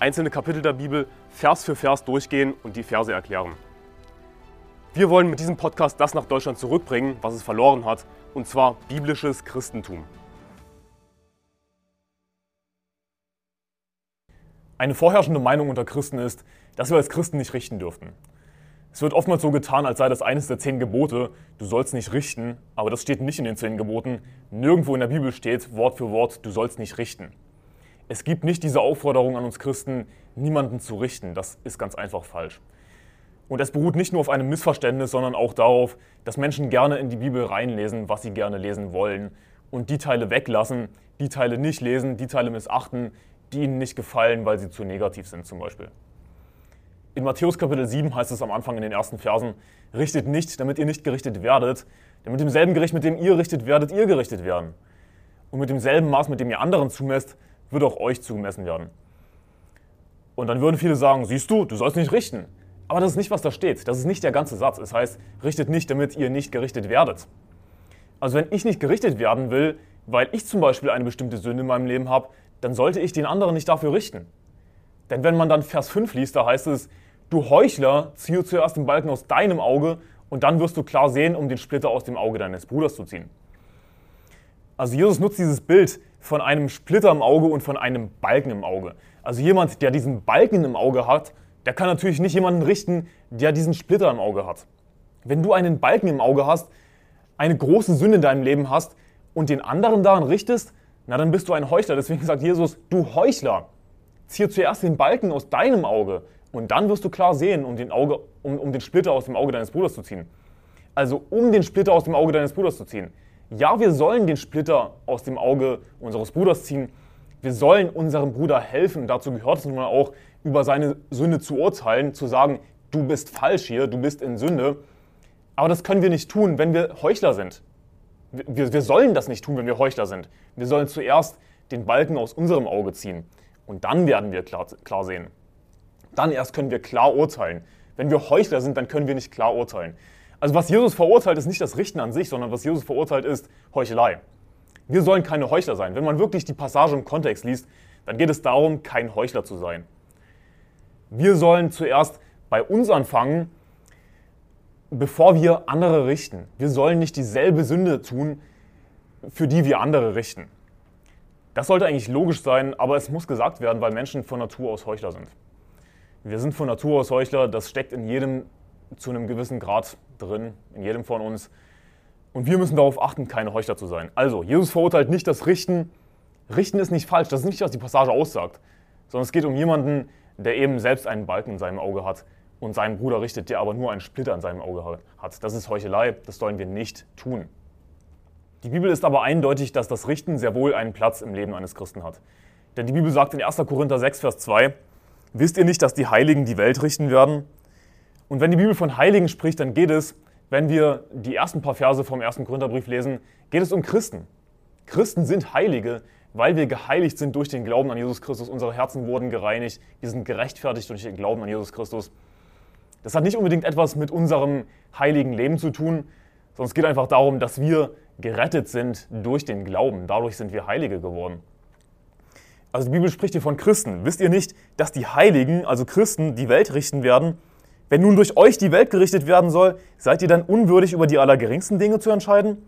einzelne Kapitel der Bibel Vers für Vers durchgehen und die Verse erklären. Wir wollen mit diesem Podcast das nach Deutschland zurückbringen, was es verloren hat, und zwar biblisches Christentum. Eine vorherrschende Meinung unter Christen ist, dass wir als Christen nicht richten dürften. Es wird oftmals so getan, als sei das eines der zehn Gebote, du sollst nicht richten, aber das steht nicht in den zehn Geboten. Nirgendwo in der Bibel steht Wort für Wort, du sollst nicht richten. Es gibt nicht diese Aufforderung an uns Christen, niemanden zu richten. Das ist ganz einfach falsch. Und es beruht nicht nur auf einem Missverständnis, sondern auch darauf, dass Menschen gerne in die Bibel reinlesen, was sie gerne lesen wollen und die Teile weglassen, die Teile nicht lesen, die Teile missachten, die ihnen nicht gefallen, weil sie zu negativ sind zum Beispiel. In Matthäus Kapitel 7 heißt es am Anfang in den ersten Versen, richtet nicht, damit ihr nicht gerichtet werdet, denn mit demselben Gericht, mit dem ihr richtet werdet, ihr gerichtet werden. Und mit demselben Maß, mit dem ihr anderen zumesst, wird auch euch zugemessen werden. Und dann würden viele sagen, siehst du, du sollst nicht richten. Aber das ist nicht, was da steht. Das ist nicht der ganze Satz. Es heißt, richtet nicht, damit ihr nicht gerichtet werdet. Also wenn ich nicht gerichtet werden will, weil ich zum Beispiel eine bestimmte Sünde in meinem Leben habe, dann sollte ich den anderen nicht dafür richten. Denn wenn man dann Vers 5 liest, da heißt es, du Heuchler, ziehe zuerst den Balken aus deinem Auge und dann wirst du klar sehen, um den Splitter aus dem Auge deines Bruders zu ziehen. Also Jesus nutzt dieses Bild von einem Splitter im Auge und von einem Balken im Auge. Also jemand, der diesen Balken im Auge hat, der kann natürlich nicht jemanden richten, der diesen Splitter im Auge hat. Wenn du einen Balken im Auge hast, eine große Sünde in deinem Leben hast und den anderen daran richtest, na dann bist du ein Heuchler. Deswegen sagt Jesus, du Heuchler, ziehe zuerst den Balken aus deinem Auge und dann wirst du klar sehen, um den, Auge, um, um den Splitter aus dem Auge deines Bruders zu ziehen. Also um den Splitter aus dem Auge deines Bruders zu ziehen. Ja, wir sollen den Splitter aus dem Auge unseres Bruders ziehen. Wir sollen unserem Bruder helfen. Dazu gehört es nun mal auch, über seine Sünde zu urteilen, zu sagen, du bist falsch hier, du bist in Sünde. Aber das können wir nicht tun, wenn wir Heuchler sind. Wir, wir sollen das nicht tun, wenn wir Heuchler sind. Wir sollen zuerst den Balken aus unserem Auge ziehen. Und dann werden wir klar, klar sehen. Dann erst können wir klar urteilen. Wenn wir Heuchler sind, dann können wir nicht klar urteilen. Also was Jesus verurteilt, ist nicht das Richten an sich, sondern was Jesus verurteilt, ist Heuchelei. Wir sollen keine Heuchler sein. Wenn man wirklich die Passage im Kontext liest, dann geht es darum, kein Heuchler zu sein. Wir sollen zuerst bei uns anfangen, bevor wir andere richten. Wir sollen nicht dieselbe Sünde tun, für die wir andere richten. Das sollte eigentlich logisch sein, aber es muss gesagt werden, weil Menschen von Natur aus Heuchler sind. Wir sind von Natur aus Heuchler, das steckt in jedem zu einem gewissen Grad drin, in jedem von uns. Und wir müssen darauf achten, keine Heuchler zu sein. Also, Jesus verurteilt nicht das Richten. Richten ist nicht falsch, das ist nicht, was die Passage aussagt. Sondern es geht um jemanden, der eben selbst einen Balken in seinem Auge hat und seinen Bruder richtet, der aber nur einen Splitter in seinem Auge hat. Das ist Heuchelei, das sollen wir nicht tun. Die Bibel ist aber eindeutig, dass das Richten sehr wohl einen Platz im Leben eines Christen hat. Denn die Bibel sagt in 1. Korinther 6, Vers 2, Wisst ihr nicht, dass die Heiligen die Welt richten werden? Und wenn die Bibel von Heiligen spricht, dann geht es, wenn wir die ersten paar Verse vom ersten Korintherbrief lesen, geht es um Christen. Christen sind Heilige, weil wir geheiligt sind durch den Glauben an Jesus Christus. Unsere Herzen wurden gereinigt. Wir sind gerechtfertigt durch den Glauben an Jesus Christus. Das hat nicht unbedingt etwas mit unserem heiligen Leben zu tun, sondern es geht einfach darum, dass wir gerettet sind durch den Glauben. Dadurch sind wir Heilige geworden. Also die Bibel spricht hier von Christen. Wisst ihr nicht, dass die Heiligen, also Christen, die Welt richten werden? Wenn nun durch euch die Welt gerichtet werden soll, seid ihr dann unwürdig, über die allergeringsten Dinge zu entscheiden?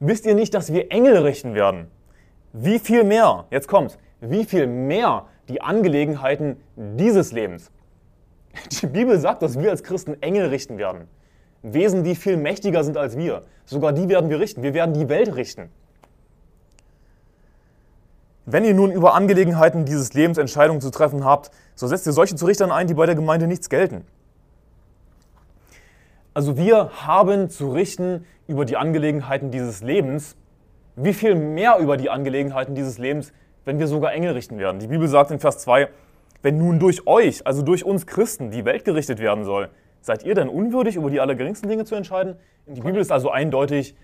Wisst ihr nicht, dass wir Engel richten werden? Wie viel mehr, jetzt kommt, wie viel mehr die Angelegenheiten dieses Lebens? Die Bibel sagt, dass wir als Christen Engel richten werden. Wesen, die viel mächtiger sind als wir. Sogar die werden wir richten. Wir werden die Welt richten. Wenn ihr nun über Angelegenheiten dieses Lebens Entscheidungen zu treffen habt, so setzt ihr solche zu Richtern ein, die bei der Gemeinde nichts gelten. Also wir haben zu richten über die Angelegenheiten dieses Lebens. Wie viel mehr über die Angelegenheiten dieses Lebens, wenn wir sogar Engel richten werden? Die Bibel sagt in Vers 2, Wenn nun durch euch, also durch uns Christen, die Welt gerichtet werden soll, seid ihr denn unwürdig, über die allergeringsten Dinge zu entscheiden? Die Bibel ist also eindeutig,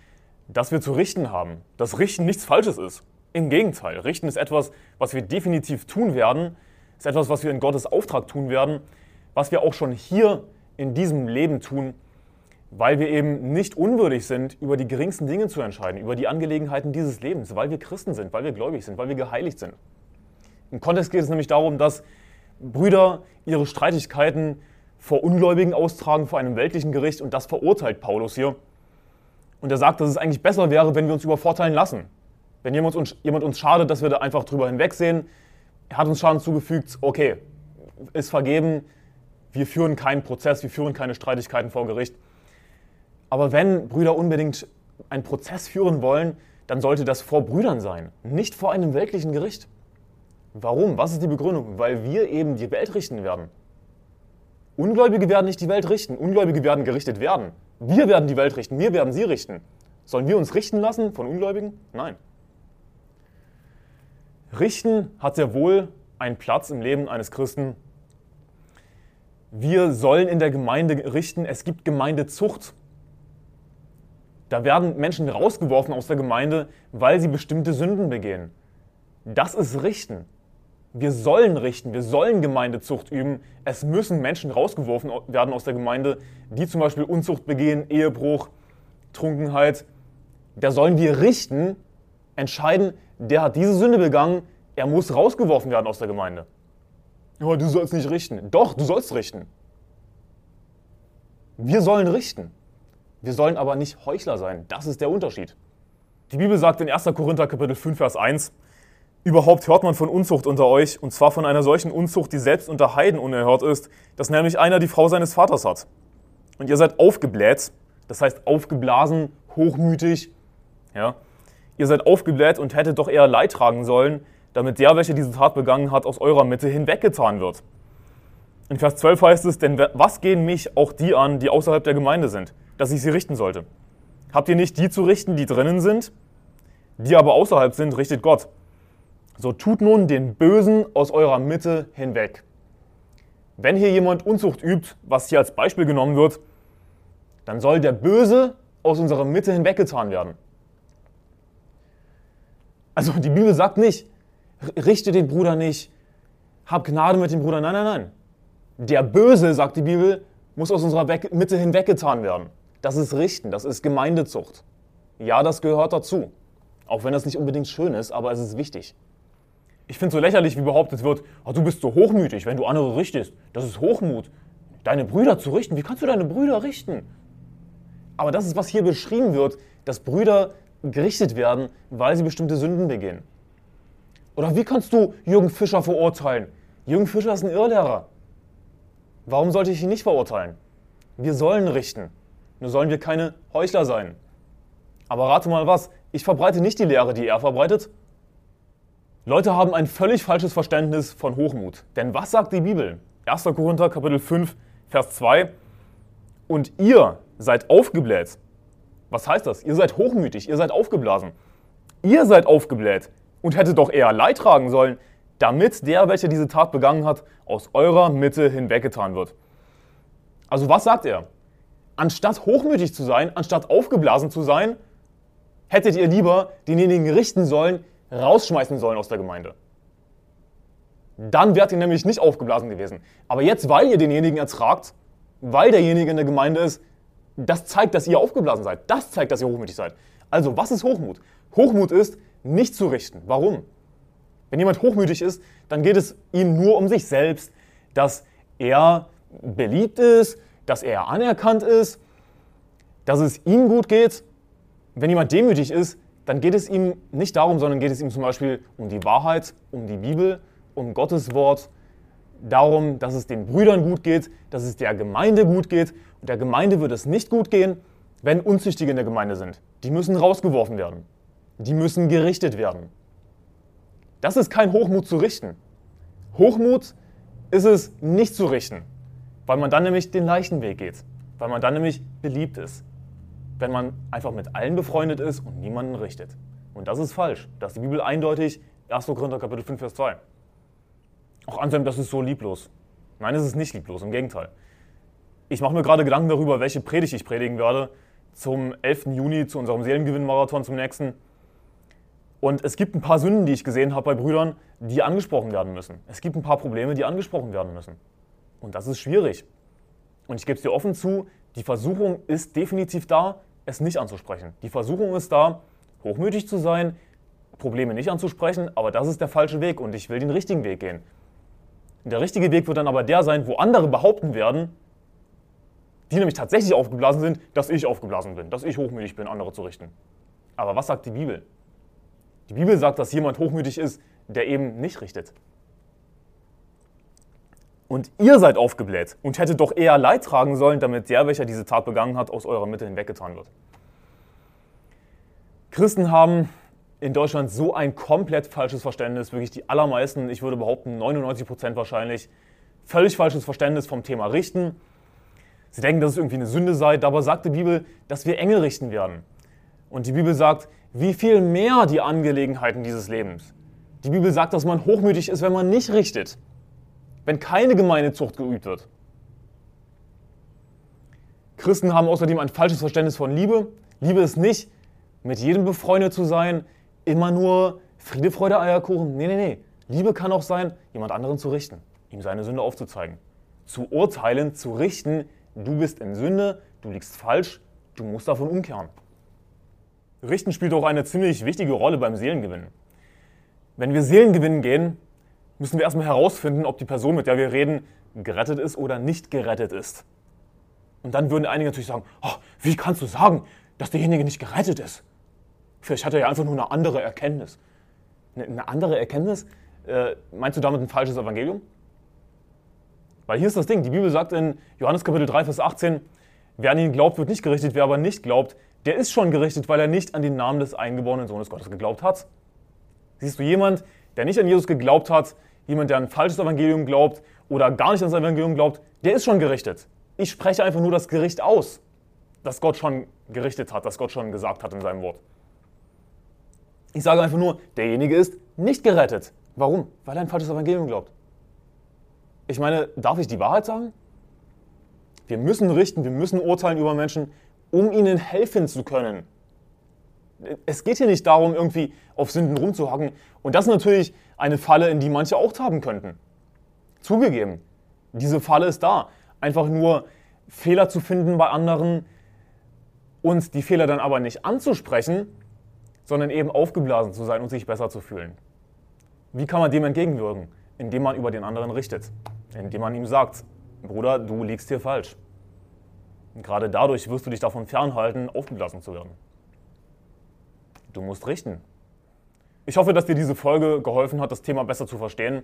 dass wir zu richten haben, dass Richten nichts Falsches ist. Im Gegenteil, Richten ist etwas, was wir definitiv tun werden, ist etwas, was wir in Gottes Auftrag tun werden, was wir auch schon hier in diesem Leben tun, weil wir eben nicht unwürdig sind, über die geringsten Dinge zu entscheiden, über die Angelegenheiten dieses Lebens, weil wir Christen sind, weil wir gläubig sind, weil wir geheiligt sind. Im Kontext geht es nämlich darum, dass Brüder ihre Streitigkeiten vor Ungläubigen austragen, vor einem weltlichen Gericht und das verurteilt Paulus hier. Und er sagt, dass es eigentlich besser wäre, wenn wir uns übervorteilen lassen. Wenn jemand uns, jemand uns schadet, dass wir da einfach drüber hinwegsehen. Er hat uns Schaden zugefügt, okay, ist vergeben, wir führen keinen Prozess, wir führen keine Streitigkeiten vor Gericht. Aber wenn Brüder unbedingt einen Prozess führen wollen, dann sollte das vor Brüdern sein, nicht vor einem weltlichen Gericht. Warum? Was ist die Begründung? Weil wir eben die Welt richten werden. Ungläubige werden nicht die Welt richten, Ungläubige werden gerichtet werden. Wir werden die Welt richten, wir werden sie richten. Sollen wir uns richten lassen von Ungläubigen? Nein. Richten hat sehr wohl einen Platz im Leben eines Christen. Wir sollen in der Gemeinde richten. Es gibt Gemeindezucht. Da werden Menschen rausgeworfen aus der Gemeinde, weil sie bestimmte Sünden begehen. Das ist Richten. Wir sollen richten, wir sollen Gemeindezucht üben. Es müssen Menschen rausgeworfen werden aus der Gemeinde, die zum Beispiel Unzucht begehen, Ehebruch, Trunkenheit. Da sollen wir richten, entscheiden, der hat diese Sünde begangen, er muss rausgeworfen werden aus der Gemeinde. Ja, du sollst nicht richten. Doch, du sollst richten. Wir sollen richten. Wir sollen aber nicht Heuchler sein. Das ist der Unterschied. Die Bibel sagt in 1. Korinther Kapitel 5, Vers 1, Überhaupt hört man von Unzucht unter euch, und zwar von einer solchen Unzucht, die selbst unter Heiden unerhört ist, dass nämlich einer die Frau seines Vaters hat. Und ihr seid aufgebläht, das heißt aufgeblasen, hochmütig. Ja? Ihr seid aufgebläht und hättet doch eher Leid tragen sollen, damit der, welcher diese Tat begangen hat, aus eurer Mitte hinweggetan wird. In Vers 12 heißt es, denn was gehen mich auch die an, die außerhalb der Gemeinde sind, dass ich sie richten sollte? Habt ihr nicht die zu richten, die drinnen sind? Die aber außerhalb sind, richtet Gott. So tut nun den Bösen aus eurer Mitte hinweg. Wenn hier jemand Unzucht übt, was hier als Beispiel genommen wird, dann soll der Böse aus unserer Mitte hinweggetan werden. Also die Bibel sagt nicht, richte den Bruder nicht, hab Gnade mit dem Bruder. Nein, nein, nein. Der Böse, sagt die Bibel, muss aus unserer Mitte hinweggetan werden. Das ist Richten, das ist Gemeindezucht. Ja, das gehört dazu. Auch wenn das nicht unbedingt schön ist, aber es ist wichtig. Ich finde es so lächerlich, wie behauptet wird, oh, du bist so hochmütig, wenn du andere richtest. Das ist Hochmut. Deine Brüder zu richten, wie kannst du deine Brüder richten? Aber das ist, was hier beschrieben wird, dass Brüder gerichtet werden, weil sie bestimmte Sünden begehen. Oder wie kannst du Jürgen Fischer verurteilen? Jürgen Fischer ist ein Irrlehrer. Warum sollte ich ihn nicht verurteilen? Wir sollen richten. Nur sollen wir keine Heuchler sein. Aber rate mal was, ich verbreite nicht die Lehre, die er verbreitet, Leute haben ein völlig falsches Verständnis von Hochmut. Denn was sagt die Bibel? 1. Korinther Kapitel 5, Vers 2. Und ihr seid aufgebläht. Was heißt das? Ihr seid hochmütig, ihr seid aufgeblasen. Ihr seid aufgebläht und hättet doch eher Leid tragen sollen, damit der, welcher diese Tat begangen hat, aus eurer Mitte hinweggetan wird. Also was sagt er? Anstatt hochmütig zu sein, anstatt aufgeblasen zu sein, hättet ihr lieber denjenigen richten sollen, rausschmeißen sollen aus der Gemeinde. Dann wärt ihr nämlich nicht aufgeblasen gewesen. Aber jetzt, weil ihr denjenigen ertragt, weil derjenige in der Gemeinde ist, das zeigt, dass ihr aufgeblasen seid. Das zeigt, dass ihr hochmütig seid. Also, was ist Hochmut? Hochmut ist, nicht zu richten. Warum? Wenn jemand hochmütig ist, dann geht es ihm nur um sich selbst, dass er beliebt ist, dass er anerkannt ist, dass es ihm gut geht. Wenn jemand demütig ist, dann geht es ihm nicht darum, sondern geht es ihm zum Beispiel um die Wahrheit, um die Bibel, um Gottes Wort, darum, dass es den Brüdern gut geht, dass es der Gemeinde gut geht. Und der Gemeinde wird es nicht gut gehen, wenn Unzüchtige in der Gemeinde sind. Die müssen rausgeworfen werden. Die müssen gerichtet werden. Das ist kein Hochmut zu richten. Hochmut ist es nicht zu richten, weil man dann nämlich den Leichenweg geht, weil man dann nämlich beliebt ist, wenn man einfach mit allen befreundet ist und niemanden richtet. Und das ist falsch. Das ist die Bibel eindeutig, 1. Korinther Kapitel 5, Vers 2. Auch Anselm, das ist so lieblos. Nein, es ist nicht lieblos, im Gegenteil. Ich mache mir gerade Gedanken darüber, welche Predigt ich predigen werde zum 11. Juni, zu unserem Seelengewinn-Marathon zum nächsten. Und es gibt ein paar Sünden, die ich gesehen habe bei Brüdern, die angesprochen werden müssen. Es gibt ein paar Probleme, die angesprochen werden müssen. Und das ist schwierig. Und ich gebe es dir offen zu, die Versuchung ist definitiv da, es nicht anzusprechen. Die Versuchung ist da, hochmütig zu sein, Probleme nicht anzusprechen, aber das ist der falsche Weg und ich will den richtigen Weg gehen. Der richtige Weg wird dann aber der sein, wo andere behaupten werden, die nämlich tatsächlich aufgeblasen sind, dass ich aufgeblasen bin, dass ich hochmütig bin, andere zu richten. Aber was sagt die Bibel? Die Bibel sagt, dass jemand hochmütig ist, der eben nicht richtet. Und ihr seid aufgebläht und hättet doch eher Leid tragen sollen, damit der, welcher diese Tat begangen hat, aus eurer Mitte hinweggetan wird. Christen haben in Deutschland so ein komplett falsches Verständnis, wirklich die allermeisten, ich würde behaupten 99 Prozent wahrscheinlich, völlig falsches Verständnis vom Thema Richten. Sie denken, dass es irgendwie eine Sünde sei, dabei sagt die Bibel, dass wir Engel richten werden. Und die Bibel sagt, wie viel mehr die Angelegenheiten dieses Lebens. Die Bibel sagt, dass man hochmütig ist, wenn man nicht richtet, wenn keine Gemeindezucht geübt wird. Christen haben außerdem ein falsches Verständnis von Liebe. Liebe ist nicht, mit jedem befreundet zu sein, immer nur Friede, Freude, Eierkuchen. Nee, nee, nee. Liebe kann auch sein, jemand anderen zu richten, ihm seine Sünde aufzuzeigen. Zu urteilen, zu richten, du bist in Sünde, du liegst falsch, du musst davon umkehren. Richten spielt auch eine ziemlich wichtige Rolle beim Seelengewinn. Wenn wir Seelengewinn gehen, müssen wir erstmal herausfinden, ob die Person, mit der wir reden, gerettet ist oder nicht gerettet ist. Und dann würden einige natürlich sagen, oh, wie kannst du sagen, dass derjenige nicht gerettet ist? Vielleicht hat er ja einfach nur eine andere Erkenntnis. Eine, andere Erkenntnis? Äh, meinst du damit ein falsches Evangelium? Weil hier ist das Ding, die Bibel sagt in Johannes Kapitel 3, Vers 18, wer an ihn glaubt, wird nicht gerichtet, wer aber nicht glaubt, der ist schon gerichtet, weil er nicht an den Namen des eingeborenen Sohnes Gottes geglaubt hat. Siehst du jemand, der nicht an Jesus geglaubt hat, jemand, der an ein falsches Evangelium glaubt oder gar nicht an das Evangelium glaubt, der ist schon gerichtet. Ich spreche einfach nur das Gericht aus, das Gott schon gerichtet hat, das Gott schon gesagt hat in seinem Wort. Ich sage einfach nur, derjenige ist nicht gerettet. Warum? Weil er ein falsches Evangelium glaubt. Ich meine, darf ich die Wahrheit sagen? Wir müssen richten, wir müssen urteilen über Menschen, um ihnen helfen zu können. Es geht hier nicht darum, irgendwie auf Sünden rumzuhacken. Und das ist natürlich eine Falle, in die manche auch tappen könnten. Zugegeben, diese Falle ist da. Einfach nur Fehler zu finden bei anderen und die Fehler dann aber nicht anzusprechen, sondern eben aufgeblasen zu sein und sich besser zu fühlen. Wie kann man dem entgegenwirken? Indem man über den anderen richtet. Indem man ihm sagt, Bruder, du liegst hier falsch. Und gerade dadurch wirst du dich davon fernhalten, aufgeblasen zu werden. Du musst richten. Ich hoffe, dass dir diese Folge geholfen hat, das Thema besser zu verstehen.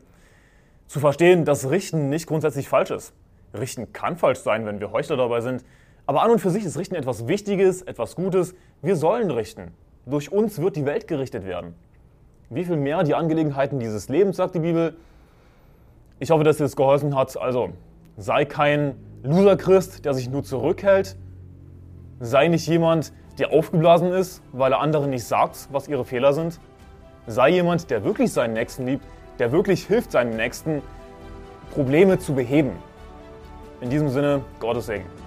Zu verstehen, dass Richten nicht grundsätzlich falsch ist. Richten kann falsch sein, wenn wir Heuchler dabei sind. Aber an und für sich ist Richten etwas Wichtiges, etwas Gutes. Wir sollen richten. Durch uns wird die Welt gerichtet werden. Wie viel mehr die Angelegenheiten dieses Lebens, sagt die Bibel. Ich hoffe, dass dir das geholfen hat. Also, sei kein Loser-Christ, der sich nur zurückhält. Sei nicht jemand, der aufgeblasen ist, weil er anderen nicht sagt, was ihre Fehler sind. Sei jemand, der wirklich seinen Nächsten liebt, der wirklich hilft seinen Nächsten, Probleme zu beheben. In diesem Sinne, Gottes Segen.